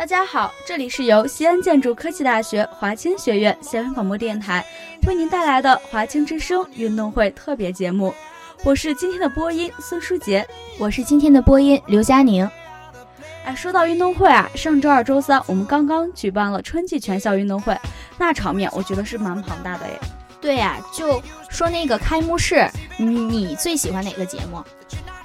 大家好，这里是由西安建筑科技大学华清学院校园广播电台为您带来的华清之声运动会特别节目。我是今天的播音孙书杰，我是今天的播音刘佳宁。哎，说到运动会啊，上周二、周三我们刚刚举办了春季全校运动会，那场面我觉得是蛮庞大的耶。对呀，就说那个开幕式，你最喜欢哪个节目？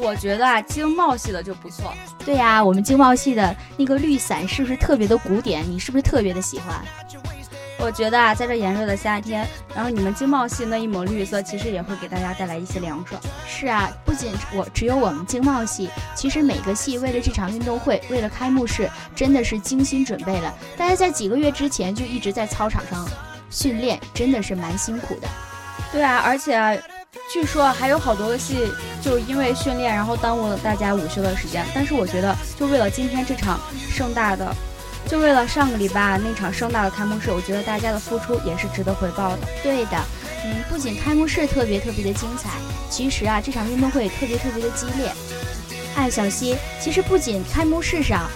我觉得啊，经贸系的就不错。对呀，我们经贸系的那个绿伞是不是特别的古典？你是不是特别的喜欢？我觉得啊，在这炎热的夏天，然后你们经贸系那一抹绿色，其实也会给大家带来一些凉爽。是啊，不仅我只有我们经贸系，其实每个系为了这场运动会，为了开幕式，真的是精心准备了。大家在几个月之前就一直在操场上训练，真的是蛮辛苦的。对啊，而且据说还有好多个系就因为训练，然后耽误了大家午休的时间。但是我觉得，就为了今天这场盛大的。就为了上个礼拜那场盛大的开幕式，我觉得大家的付出也是值得回报的。对的，嗯，不仅开幕式特别特别的精彩，其实啊，这场运动会也特别特别的激烈。哎，小溪，其实不仅开幕式上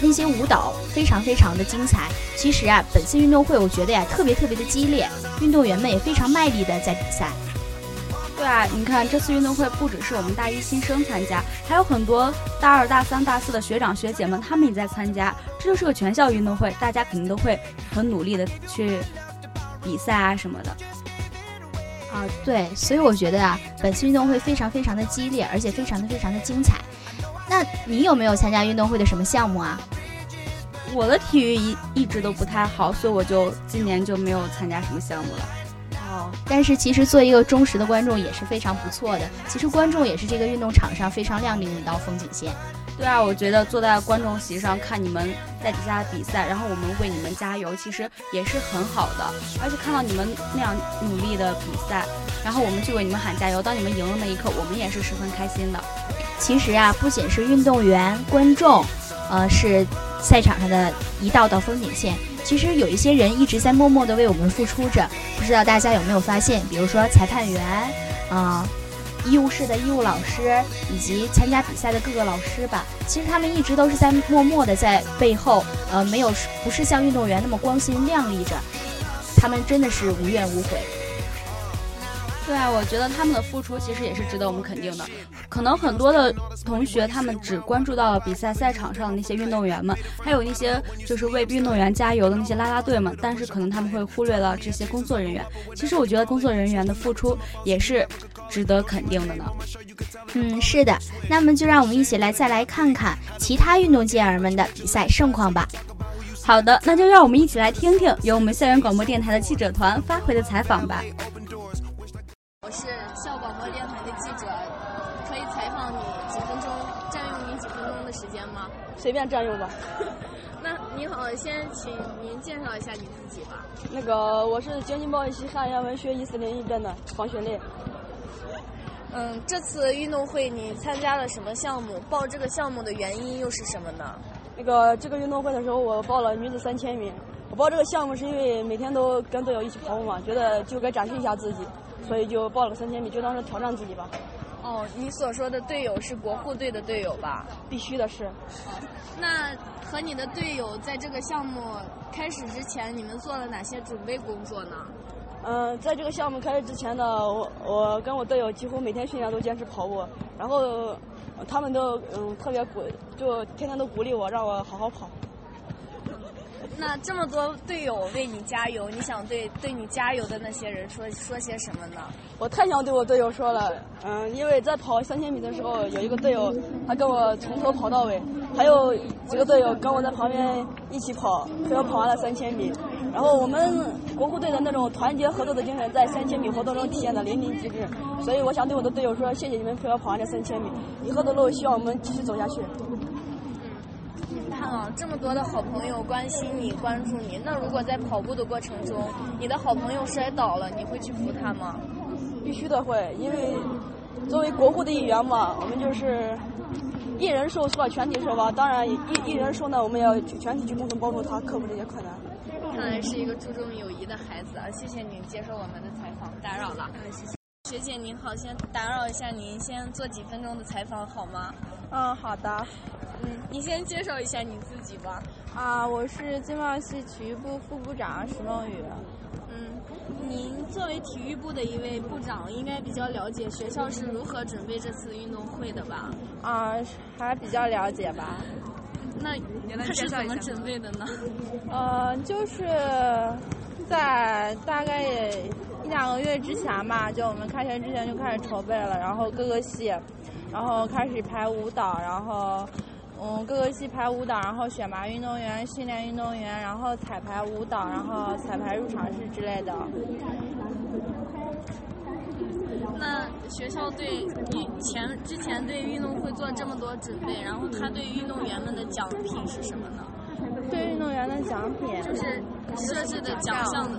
那些舞蹈非常非常的精彩，其实啊，本次运动会我觉得呀，特别特别的激烈，运动员们也非常卖力的在比赛。对啊，你看这次运动会不只是我们大一新生参加，还有很多大二、大三、大四的学长学姐们，他们也在参加。这就是个全校运动会，大家肯定都会很努力的去比赛啊什么的。啊，对，所以我觉得啊，本次运动会非常非常的激烈，而且非常的非常的精彩。那你有没有参加运动会的什么项目啊？我的体育一一直都不太好，所以我就今年就没有参加什么项目了。哦，但是其实做一个忠实的观众也是非常不错的。其实观众也是这个运动场上非常亮丽的一道风景线。对啊，我觉得坐在观众席上看你们在底下比赛，然后我们为你们加油，其实也是很好的。而且看到你们那样努力的比赛，然后我们去为你们喊加油，当你们赢了那一刻，我们也是十分开心的。其实啊，不仅是运动员、观众，呃，是赛场上的一道道风景线。其实有一些人一直在默默的为我们付出着，不知道大家有没有发现？比如说裁判员，啊，医务室的医务老师，以及参加比赛的各个老师吧。其实他们一直都是在默默的在背后，呃，没有不是像运动员那么光鲜亮丽着，他们真的是无怨无悔。对啊，我觉得他们的付出其实也是值得我们肯定的。可能很多的同学他们只关注到了比赛赛场上的那些运动员们，还有那些就是为运动员加油的那些啦啦队们，但是可能他们会忽略了这些工作人员。其实我觉得工作人员的付出也是值得肯定的呢。嗯，是的。那么就让我们一起来再来看看其他运动健儿们的比赛盛况吧。好的，那就让我们一起来听听由我们校园广播电台的记者团发回的采访吧。随便占用吧。那你好，先请您介绍一下你自己吧。那个，我是经济贸易系汉语言文学一四零一班的黄雪蕾。嗯，这次运动会你参加了什么项目？报这个项目的原因又是什么呢？那个，这个运动会的时候，我报了女子三千米。我报这个项目是因为每天都跟队友一起跑步嘛，觉得就该展示一下自己。所以就报了个三千米，就当是挑战自己吧。哦，你所说的队友是国护队的队友吧？必须的是。那和你的队友在这个项目开始之前，你们做了哪些准备工作呢？嗯，在这个项目开始之前呢，我我跟我队友几乎每天训练都坚持跑步，然后他们都嗯特别鼓，就天天都鼓励我，让我好好跑。那这么多队友为你加油，你想对对你加油的那些人说说些什么呢？我太想对我队友说了，嗯，因为在跑三千米的时候，有一个队友他跟我从头跑到尾，还有几个队友跟我在旁边一起跑，陪我跑完了三千米。然后我们国护队的那种团结合作的精神，在三千米活动中体现的淋漓尽致。所以我想对我的队友说，谢谢你们陪我跑完这三千米，以后的路希望我们继续走下去。这么多的好朋友关心你、关注你，那如果在跑步的过程中，你的好朋友摔倒了，你会去扶他吗？必须的会，因为作为国护的一员嘛，我们就是一人受挫，全体受吧。当然，一一人受呢，我们要全体去共同帮助他克服这些困难。看来是一个注重友谊的孩子啊！谢谢您接受我们的采访，打扰了。嗯，谢谢。学姐您好，先打扰一下您，先做几分钟的采访好吗？嗯，好的。嗯，你先介绍一下你自己吧。啊，我是经贸系体育部副部长石梦雨。嗯，您作为体育部的一位部长，应该比较了解学校是如何准备这次运动会的吧？啊，还比较了解吧。那他是怎么准备的呢？呃，就是在大概一两个月之前吧，就我们开学之前就开始筹备了，然后各个系，然后开始排舞蹈，然后嗯各个系排舞蹈，然后选拔运动员、训练运动员，然后彩排舞蹈，然后彩排入场式之类的。那学校对运前之前对运动会做这么多准备，然后他对运动员们的奖品是什么呢？对运动员的奖品就是设置的奖项的。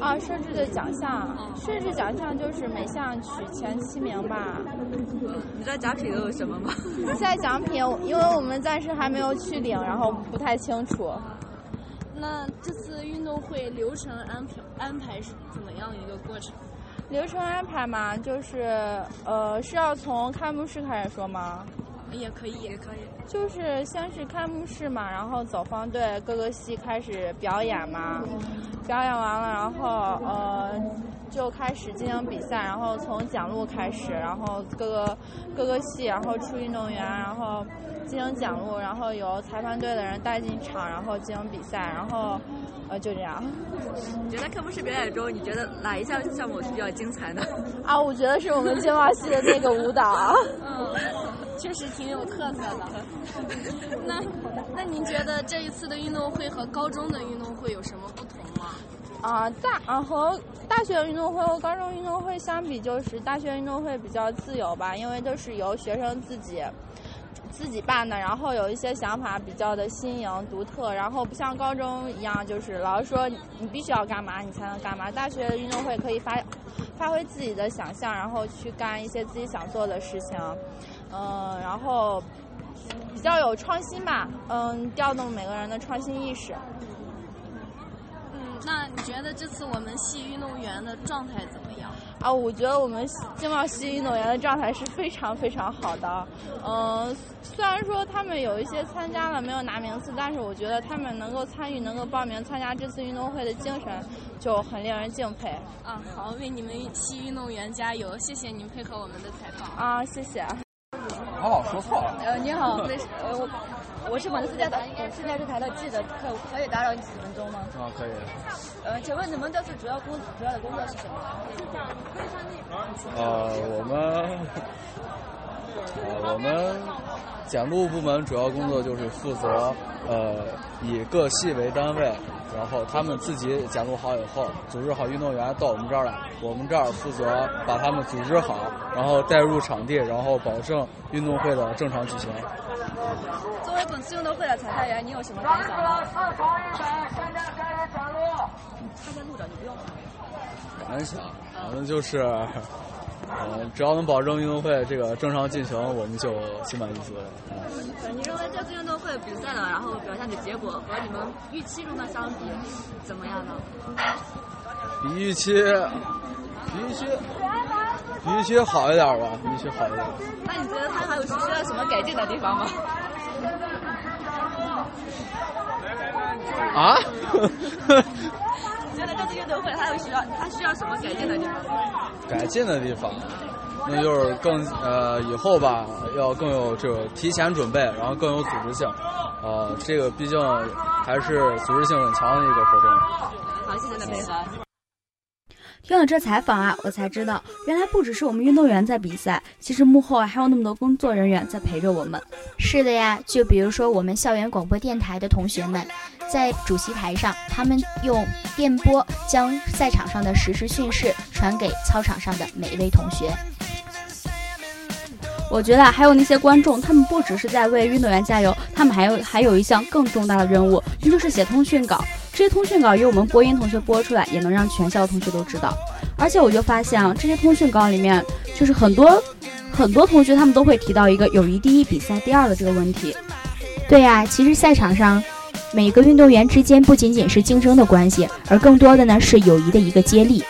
啊，设置的奖项，设置奖项就是每项取前七名吧。你知道奖品都有什么吗？现在奖品，因为我们暂时还没有去领，然后不太清楚。那这次运动会流程安排安排是怎么样一个过程？流程安排嘛，就是呃，是要从开幕式开始说吗？也可以，也可以。就是先是开幕式嘛，然后走方队各个系开始表演嘛，表演完了，然后呃就开始进行比赛，然后从讲录开始，然后各个各个系，然后出运动员，然后进行讲录，然后由裁判队的人带进场，然后进行比赛，然后呃就这样。你觉得开幕式表演中，你觉得哪一项项目是比较精彩的？啊，我觉得是我们经贸系的那个舞蹈。嗯。确实挺有特色的。那那您觉得这一次的运动会和高中的运动会有什么不同吗？啊，大啊和大学运动会和高中运动会相比，就是大学运动会比较自由吧，因为都是由学生自己自己办的，然后有一些想法比较的新颖独特，然后不像高中一样，就是老师说你必须要干嘛你才能干嘛。大学运动会可以发发挥自己的想象，然后去干一些自己想做的事情。嗯，然后比较有创新吧，嗯，调动每个人的创新意识。嗯，那你觉得这次我们系运动员的状态怎么样？啊，我觉得我们经贸系运动员的状态是非常非常好的。嗯，虽然说他们有一些参加了没有拿名次，但是我觉得他们能够参与、能够报名参加这次运动会的精神就很令人敬佩。啊，好，为你们系运动员加油！谢谢您配合我们的采访。啊，谢谢。他老说错了。呃，你好，那是呃我我是广州市电台市电视台的记者，可可以打扰你几分钟吗？啊，可以。呃，请问你们这次主要工主要的工作是什么？呃，我们呃我们检录部门主要工作就是负责呃以各系为单位。然后他们自己检录好以后，组织好运动员到我们这儿来，我们这儿负责把他们组织好，然后带入场地，然后保证运动会的正常举行。作为本次运动会的裁判员，你有什么感想吗？感想，反正就是。呃，只要能保证运动会这个正常进行，我们就心满意足了。你认为这次运动会比赛的然后表现的结果和你们预期中的相比，怎么样呢？比预期，比预期，比预期好一点吧，比预期好一点。那你觉得他还有需要什么改进的地方吗？啊？这次运动会还有需要他需要什么改进的地方？改进的地方，那就是更呃以后吧，要更有这个提前准备，然后更有组织性。呃，这个毕竟还是组织性很强的一个活动。好，谢谢你的配合。听了这采访啊，我才知道，原来不只是我们运动员在比赛，其实幕后啊还有那么多工作人员在陪着我们。是的呀，就比如说我们校园广播电台的同学们，在主席台上，他们用电波将赛场上的实时讯息传给操场上的每一位同学。我觉得还有那些观众，他们不只是在为运动员加油，他们还有还有一项更重大的任务，那就是写通讯稿。这些通讯稿由我们播音同学播出来，也能让全校的同学都知道。而且我就发现啊，这些通讯稿里面，就是很多很多同学他们都会提到一个友谊第一，比赛第二的这个问题。对呀，其实赛场上每个运动员之间不仅仅是竞争的关系，而更多的呢是友谊的一个接力。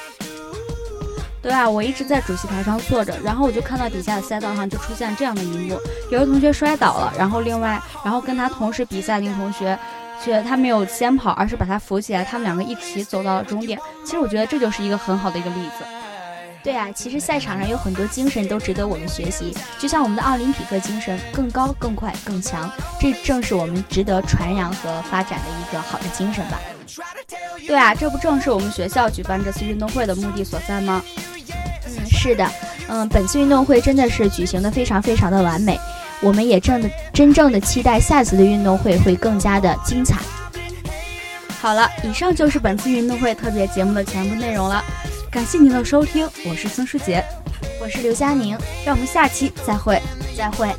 对啊，我一直在主席台上坐着，然后我就看到底下的赛道上就出现这样的一幕：有个同学摔倒了，然后另外，然后跟他同时比赛的同学，却他没有先跑，而是把他扶起来，他们两个一起走到了终点。其实我觉得这就是一个很好的一个例子。对啊，其实赛场上有很多精神都值得我们学习，就像我们的奥林匹克精神，更高、更快、更强，这正是我们值得传扬和发展的一个好的精神吧。对啊，这不正是我们学校举办这次运动会的目的所在吗？嗯，是的，嗯，本次运动会真的是举行的非常非常的完美，我们也正的真正的期待下次的运动会会更加的精彩。好了，以上就是本次运动会特别节目的全部内容了。感谢您的收听，我是孙书杰，我是刘佳宁，让我们下期再会，再会。